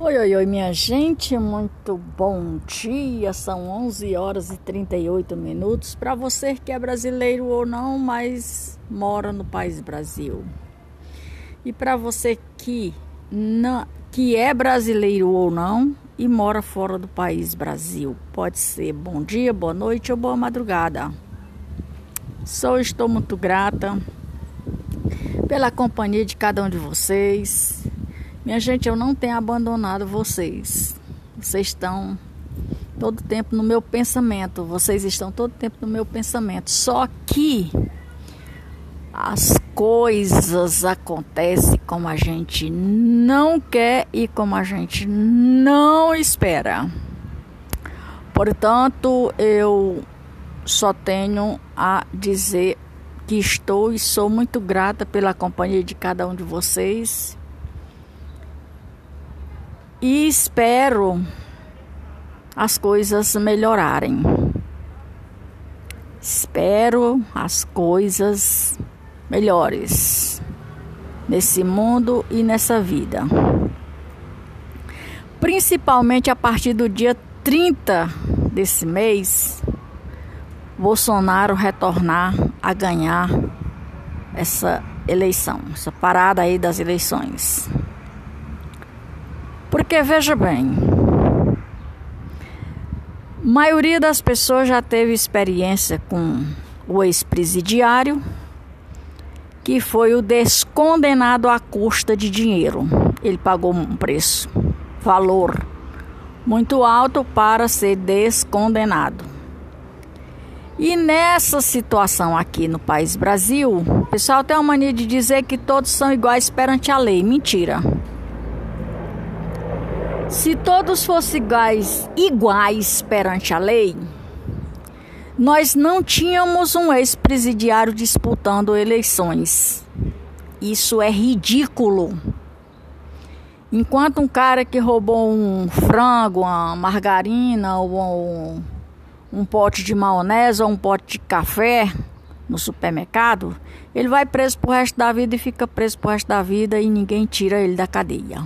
Oi, oi, oi, minha gente, muito bom dia. São 11 horas e 38 minutos. Para você que é brasileiro ou não, mas mora no país Brasil. E para você que não, que é brasileiro ou não e mora fora do país Brasil, pode ser bom dia, boa noite ou boa madrugada. Só estou muito grata pela companhia de cada um de vocês minha gente, eu não tenho abandonado vocês. Vocês estão todo tempo no meu pensamento. Vocês estão todo tempo no meu pensamento. Só que as coisas acontecem como a gente não quer e como a gente não espera. Portanto, eu só tenho a dizer que estou e sou muito grata pela companhia de cada um de vocês e espero as coisas melhorarem. Espero as coisas melhores nesse mundo e nessa vida. Principalmente a partir do dia 30 desse mês, Bolsonaro retornar a ganhar essa eleição, essa parada aí das eleições. Porque veja bem, a maioria das pessoas já teve experiência com o ex-presidiário, que foi o descondenado à custa de dinheiro. Ele pagou um preço, valor muito alto para ser descondenado. E nessa situação aqui no país Brasil, o pessoal tem a mania de dizer que todos são iguais perante a lei. Mentira. Se todos fossem iguais, iguais perante a lei, nós não tínhamos um ex-presidiário disputando eleições. Isso é ridículo. Enquanto um cara que roubou um frango, uma margarina ou um, um pote de maionese ou um pote de café no supermercado, ele vai preso pro resto da vida e fica preso pro resto da vida e ninguém tira ele da cadeia.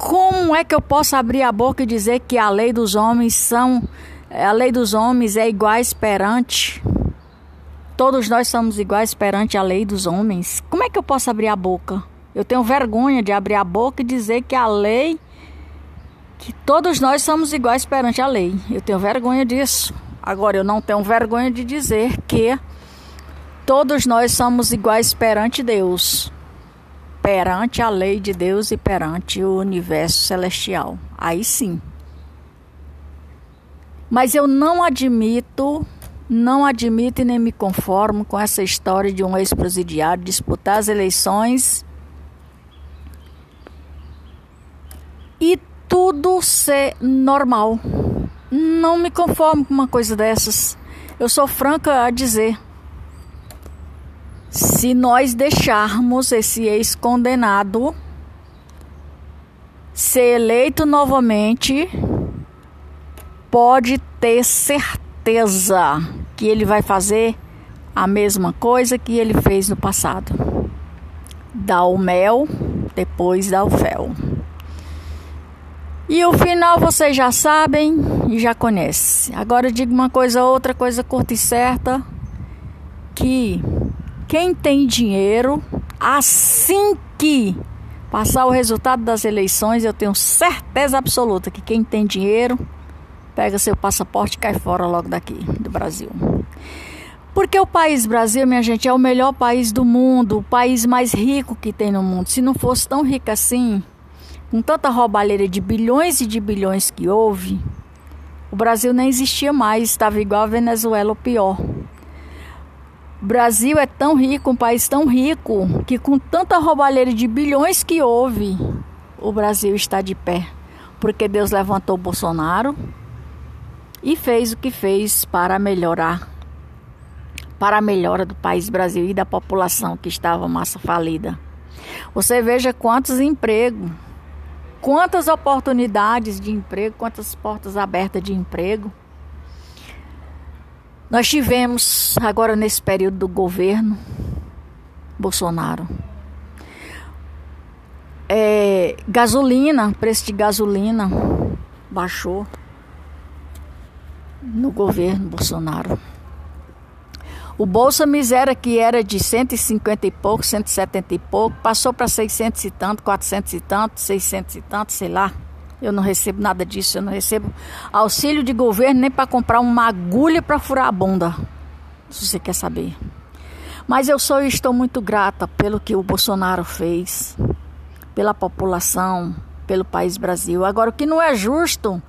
Como é que eu posso abrir a boca e dizer que a lei dos homens são a lei dos homens é iguais perante todos nós somos iguais perante a lei dos homens? Como é que eu posso abrir a boca? Eu tenho vergonha de abrir a boca e dizer que a lei que todos nós somos iguais perante a lei. Eu tenho vergonha disso. Agora eu não tenho vergonha de dizer que todos nós somos iguais perante Deus perante a lei de Deus e perante o universo celestial. Aí sim. Mas eu não admito, não admito e nem me conformo com essa história de um ex-presidiário disputar as eleições e tudo ser normal. Não me conformo com uma coisa dessas. Eu sou franca a dizer se nós deixarmos esse ex-condenado ser eleito novamente, pode ter certeza que ele vai fazer a mesma coisa que ele fez no passado. Dá o mel, depois dá o fel. E o final vocês já sabem e já conhecem. Agora eu digo uma coisa, outra coisa curta e certa, que quem tem dinheiro, assim que passar o resultado das eleições, eu tenho certeza absoluta que quem tem dinheiro pega seu passaporte e cai fora logo daqui do Brasil. Porque o país Brasil, minha gente, é o melhor país do mundo, o país mais rico que tem no mundo. Se não fosse tão rico assim, com tanta roubalheira de bilhões e de bilhões que houve, o Brasil nem existia mais, estava igual a Venezuela ou pior. Brasil é tão rico, um país tão rico, que com tanta roubalheira de bilhões que houve, o Brasil está de pé. Porque Deus levantou Bolsonaro e fez o que fez para melhorar, para a melhora do país Brasil e da população que estava massa falida. Você veja quantos empregos, quantas oportunidades de emprego, quantas portas abertas de emprego nós tivemos agora nesse período do governo Bolsonaro É, gasolina, preço de gasolina baixou no governo Bolsonaro. O Bolsa Miséria, que era de 150 e pouco, 170 e pouco, passou para 600 e tanto, 400 e tanto, 600 e tanto, sei lá. Eu não recebo nada disso, eu não recebo auxílio de governo nem para comprar uma agulha para furar a bunda, se você quer saber. Mas eu sou e estou muito grata pelo que o Bolsonaro fez, pela população, pelo país Brasil. Agora, o que não é justo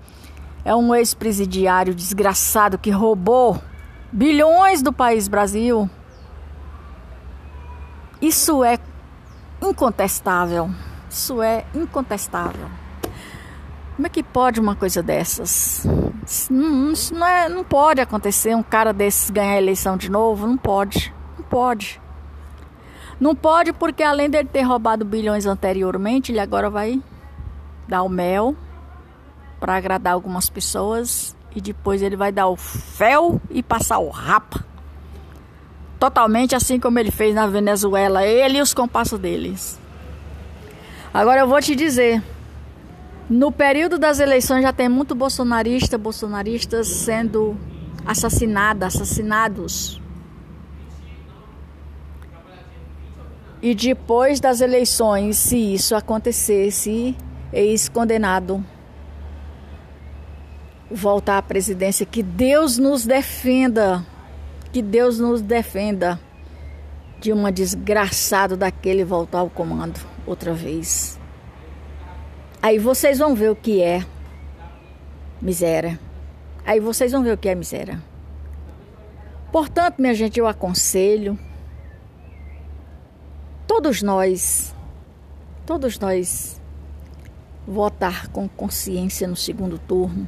é um ex-presidiário desgraçado que roubou bilhões do país Brasil. Isso é incontestável. Isso é incontestável. Como é que pode uma coisa dessas? Isso não, é, não pode acontecer um cara desses ganhar a eleição de novo. Não pode. Não pode. Não pode porque além dele ter roubado bilhões anteriormente, ele agora vai dar o mel para agradar algumas pessoas e depois ele vai dar o fel e passar o rapa. Totalmente assim como ele fez na Venezuela, ele e os compassos deles. Agora eu vou te dizer, no período das eleições já tem muito bolsonarista, bolsonaristas sendo assassinados, assassinados. E depois das eleições, se isso acontecesse, ex-condenado voltar à presidência. Que Deus nos defenda. Que Deus nos defenda de uma desgraçado daquele voltar ao comando outra vez. Aí vocês vão ver o que é miséria. Aí vocês vão ver o que é miséria. Portanto, minha gente, eu aconselho todos nós, todos nós votar com consciência no segundo turno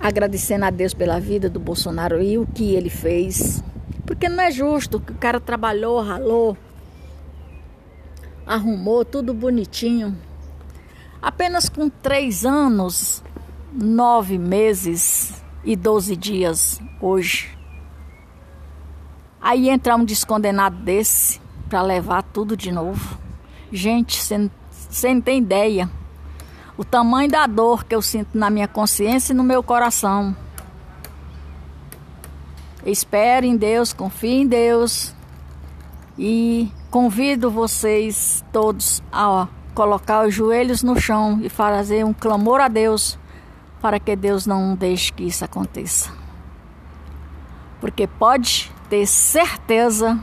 agradecendo a Deus pela vida do Bolsonaro e o que ele fez. Porque não é justo que o cara trabalhou, ralou, arrumou tudo bonitinho. Apenas com três anos, nove meses e doze dias hoje. Aí entrar um descondenado desse para levar tudo de novo. Gente, você não tem ideia o tamanho da dor que eu sinto na minha consciência e no meu coração. Espere em Deus, confie em Deus e convido vocês todos a colocar os joelhos no chão e fazer um clamor a Deus para que Deus não deixe que isso aconteça. Porque pode ter certeza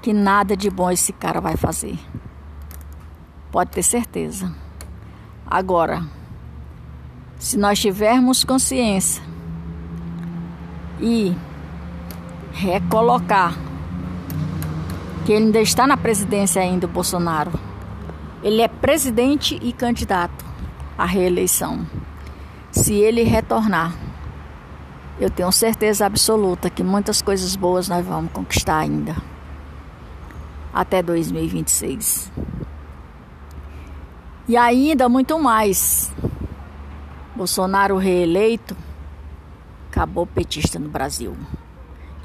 que nada de bom esse cara vai fazer. Pode ter certeza. Agora, se nós tivermos consciência e recolocar que ele ainda está na presidência ainda, o Bolsonaro, ele é presidente e candidato à reeleição. Se ele retornar, eu tenho certeza absoluta que muitas coisas boas nós vamos conquistar ainda. Até 2026. E ainda muito mais. Bolsonaro reeleito acabou petista no Brasil.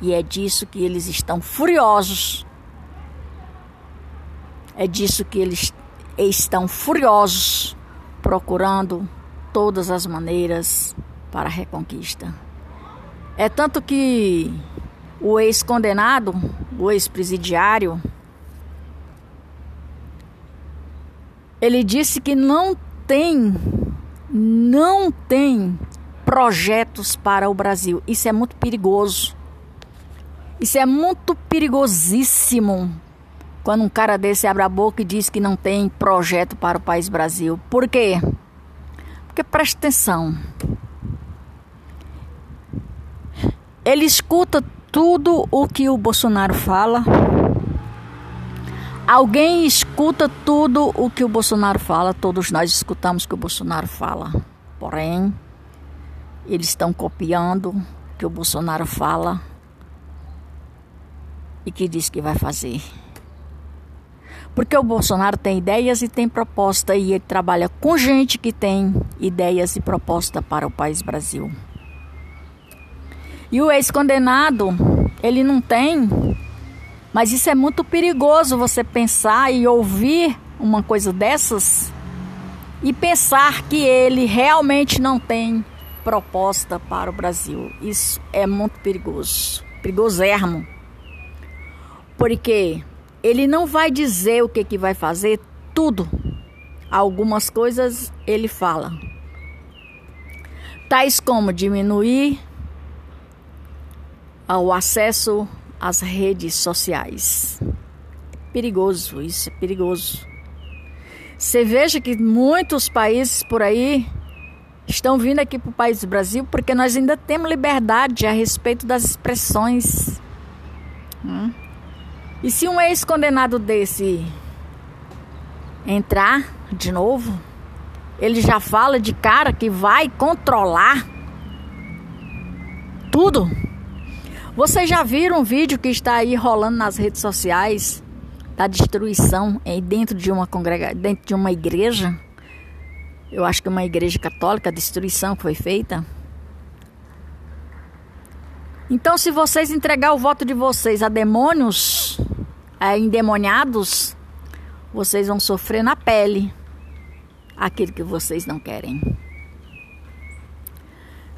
E é disso que eles estão furiosos. É disso que eles estão furiosos, procurando todas as maneiras para a reconquista. É tanto que o ex-condenado, o ex-presidiário, Ele disse que não tem, não tem projetos para o Brasil. Isso é muito perigoso. Isso é muito perigosíssimo quando um cara desse abre a boca e diz que não tem projeto para o país Brasil. Por quê? Porque preste atenção. Ele escuta tudo o que o Bolsonaro fala Alguém escuta tudo o que o Bolsonaro fala, todos nós escutamos o que o Bolsonaro fala. Porém, eles estão copiando o que o Bolsonaro fala e que diz que vai fazer. Porque o Bolsonaro tem ideias e tem proposta e ele trabalha com gente que tem ideias e proposta para o país Brasil. E o ex-condenado, ele não tem mas isso é muito perigoso você pensar e ouvir uma coisa dessas e pensar que ele realmente não tem proposta para o Brasil. Isso é muito perigoso, ermo, Porque ele não vai dizer o que, que vai fazer, tudo. Algumas coisas ele fala. Tais como diminuir o acesso às redes sociais. Perigoso, isso é perigoso. Você veja que muitos países por aí estão vindo aqui para o país do Brasil porque nós ainda temos liberdade a respeito das expressões. Hum? E se um ex-condenado desse entrar de novo, ele já fala de cara que vai controlar tudo. Vocês já viram um vídeo que está aí rolando nas redes sociais da destruição dentro de uma congrega, dentro de uma igreja. Eu acho que uma igreja católica, a destruição foi feita. Então, se vocês entregar o voto de vocês a demônios, a endemoniados, vocês vão sofrer na pele aquilo que vocês não querem.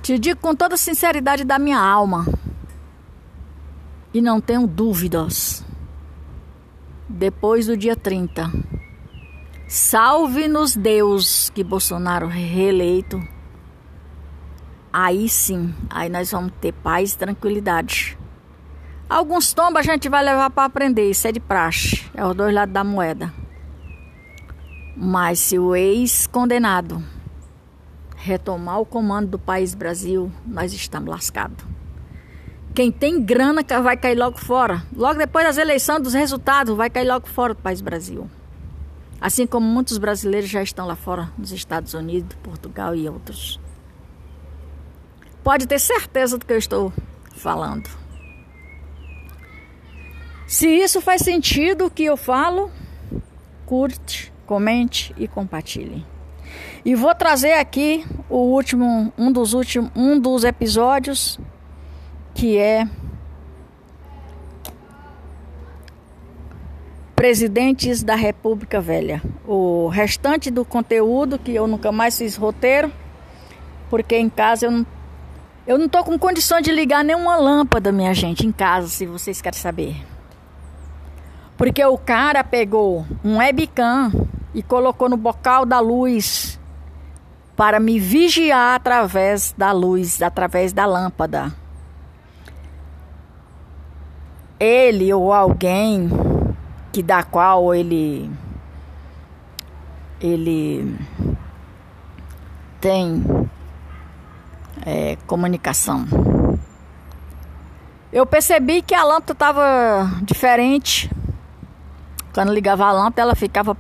Te digo com toda a sinceridade da minha alma, e não tenho dúvidas depois do dia 30. Salve-nos Deus que Bolsonaro reeleito. Aí sim, aí nós vamos ter paz e tranquilidade. Alguns tombos a gente vai levar para aprender, isso é de praxe, é os dois lados da moeda. Mas se o ex-condenado retomar o comando do país Brasil, nós estamos lascados. Quem tem grana vai cair logo fora. Logo depois das eleições, dos resultados, vai cair logo fora do país Brasil. Assim como muitos brasileiros já estão lá fora, nos Estados Unidos, Portugal e outros. Pode ter certeza do que eu estou falando. Se isso faz sentido o que eu falo, curte, comente e compartilhe. E vou trazer aqui o último, um dos últimos, um dos episódios que é Presidentes da República Velha. O restante do conteúdo que eu nunca mais fiz roteiro, porque em casa eu não eu não tô com condições de ligar nenhuma lâmpada, minha gente, em casa, se vocês querem saber. Porque o cara pegou um webcam e colocou no bocal da luz para me vigiar através da luz, através da lâmpada ele ou alguém que da qual ele ele tem é, comunicação. Eu percebi que a lâmpada estava diferente. Quando ligava a lâmpada, ela ficava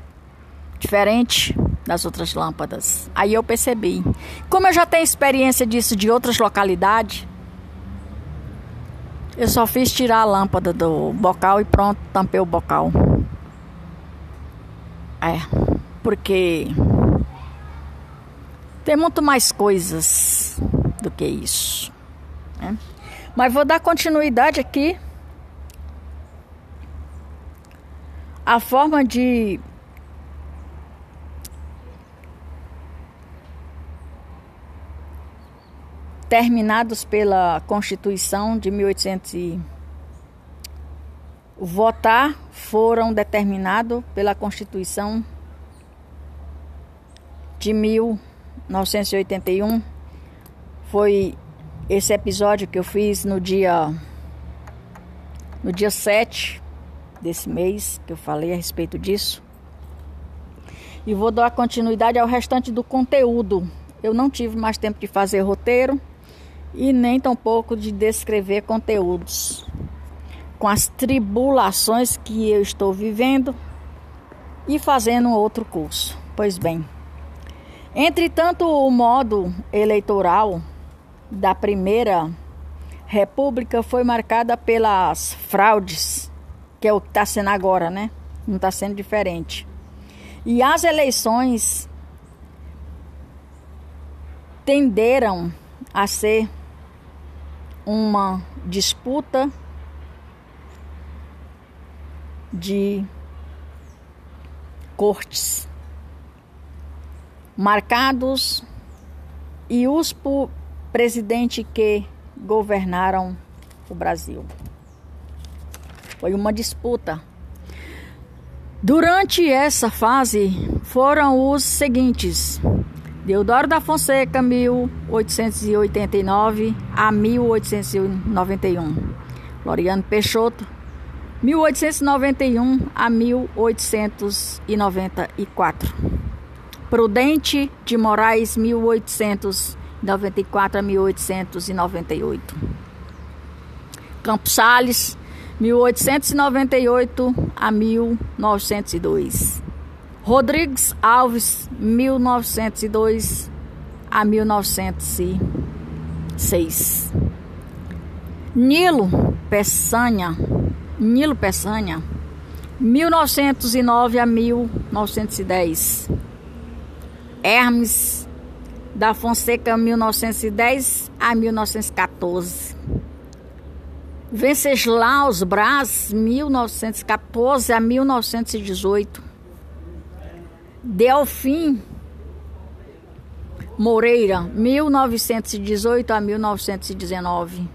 diferente das outras lâmpadas. Aí eu percebi. Como eu já tenho experiência disso de outras localidades, eu só fiz tirar a lâmpada do bocal e pronto, tampei o bocal. É, porque tem muito mais coisas do que isso. Né? Mas vou dar continuidade aqui. A forma de terminados pela Constituição de 1800 e votar foram determinados pela Constituição de 1981. Foi esse episódio que eu fiz no dia no dia 7 desse mês que eu falei a respeito disso. E vou dar continuidade ao restante do conteúdo. Eu não tive mais tempo de fazer roteiro e nem tampouco de descrever conteúdos. Com as tribulações que eu estou vivendo e fazendo outro curso. Pois bem, entretanto, o modo eleitoral da primeira república foi marcada pelas fraudes, que é o que está sendo agora, né? Não está sendo diferente. E as eleições tenderam a ser uma disputa cortes marcados e os presidentes que governaram o Brasil. Foi uma disputa. Durante essa fase foram os seguintes: Deodoro da Fonseca, 1889 a 1891. Floriano Peixoto, 1891 a 1894. Prudente de Moraes, 1894 a 1898. Campos Sales, 1898 a 1902. Rodrigues Alves, 1902 a 1906. Nilo Peçanha, Nilo Peçanha, 1909 a 1910. Hermes da Fonseca, 1910 a 1914. Venceslaus Braz, 1914 a 1918. Delfim Moreira, 1918 a 1919.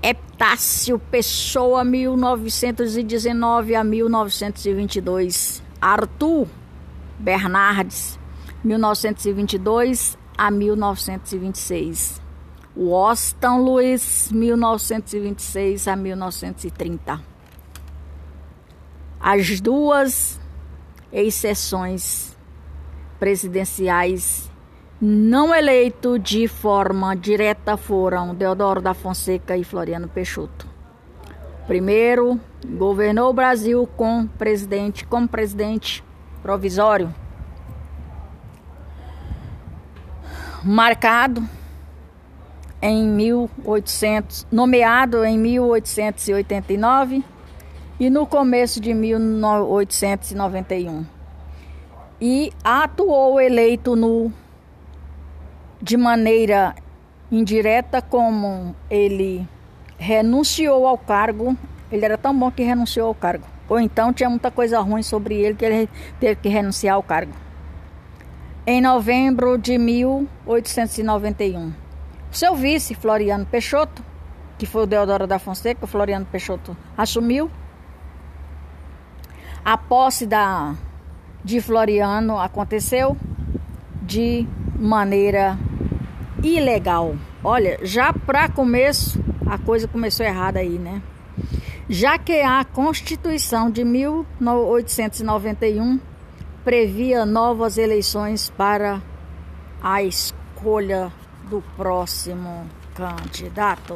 Epitácio Pessoa, 1919 a 1922. Arthur Bernardes, 1922 a 1926. Washington Luiz, 1926 a 1930. As duas exceções presidenciais não eleitos de forma direta foram Deodoro da Fonseca e Floriano Peixoto. Primeiro, governou o Brasil com presidente, como presidente provisório, marcado em 1800, nomeado em 1889 e no começo de 1891. E atuou eleito no de maneira indireta como ele renunciou ao cargo, ele era tão bom que renunciou ao cargo. Ou então tinha muita coisa ruim sobre ele que ele teve que renunciar ao cargo. Em novembro de 1891. Seu vice, Floriano Peixoto, que foi o Deodoro da Fonseca, o Floriano Peixoto assumiu. A posse da, de Floriano aconteceu de maneira ilegal. Olha, já para começo, a coisa começou errada aí, né? já que a Constituição de 1891 previa novas eleições para a escolha do próximo candidato.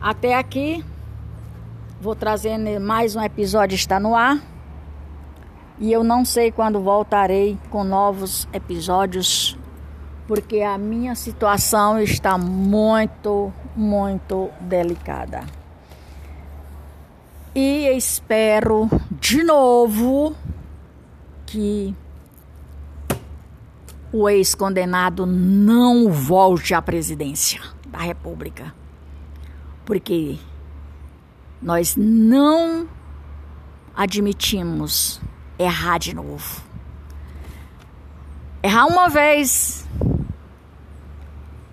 Até aqui Vou trazendo mais um episódio está no ar. E eu não sei quando voltarei com novos episódios, porque a minha situação está muito, muito delicada. E espero de novo que o ex-condenado não volte à presidência da República. Porque nós não admitimos errar de novo. Errar uma vez,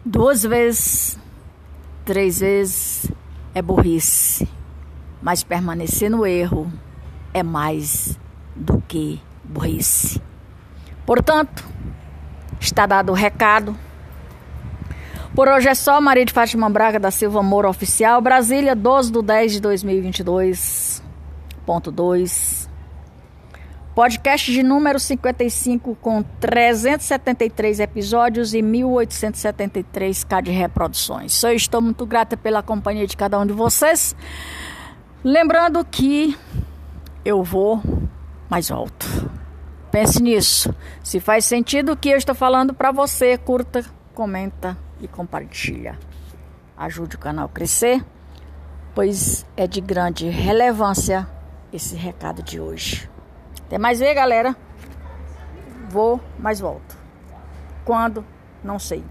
duas vezes, três vezes é burrice, mas permanecer no erro é mais do que burrice. Portanto, está dado o recado. Por hoje é só, Maria de Fátima Braga da Silva Moura Oficial, Brasília, 12 de 10 de 2022.2. Podcast de número 55 com 373 episódios e 1873k de reproduções. Eu estou muito grata pela companhia de cada um de vocês. Lembrando que eu vou mais alto. Pense nisso. Se faz sentido o que eu estou falando para você, curta, comenta e compartilha. Ajude o canal a crescer, pois é de grande relevância esse recado de hoje. Até mais ver, galera. Vou, mas volto. Quando? Não sei.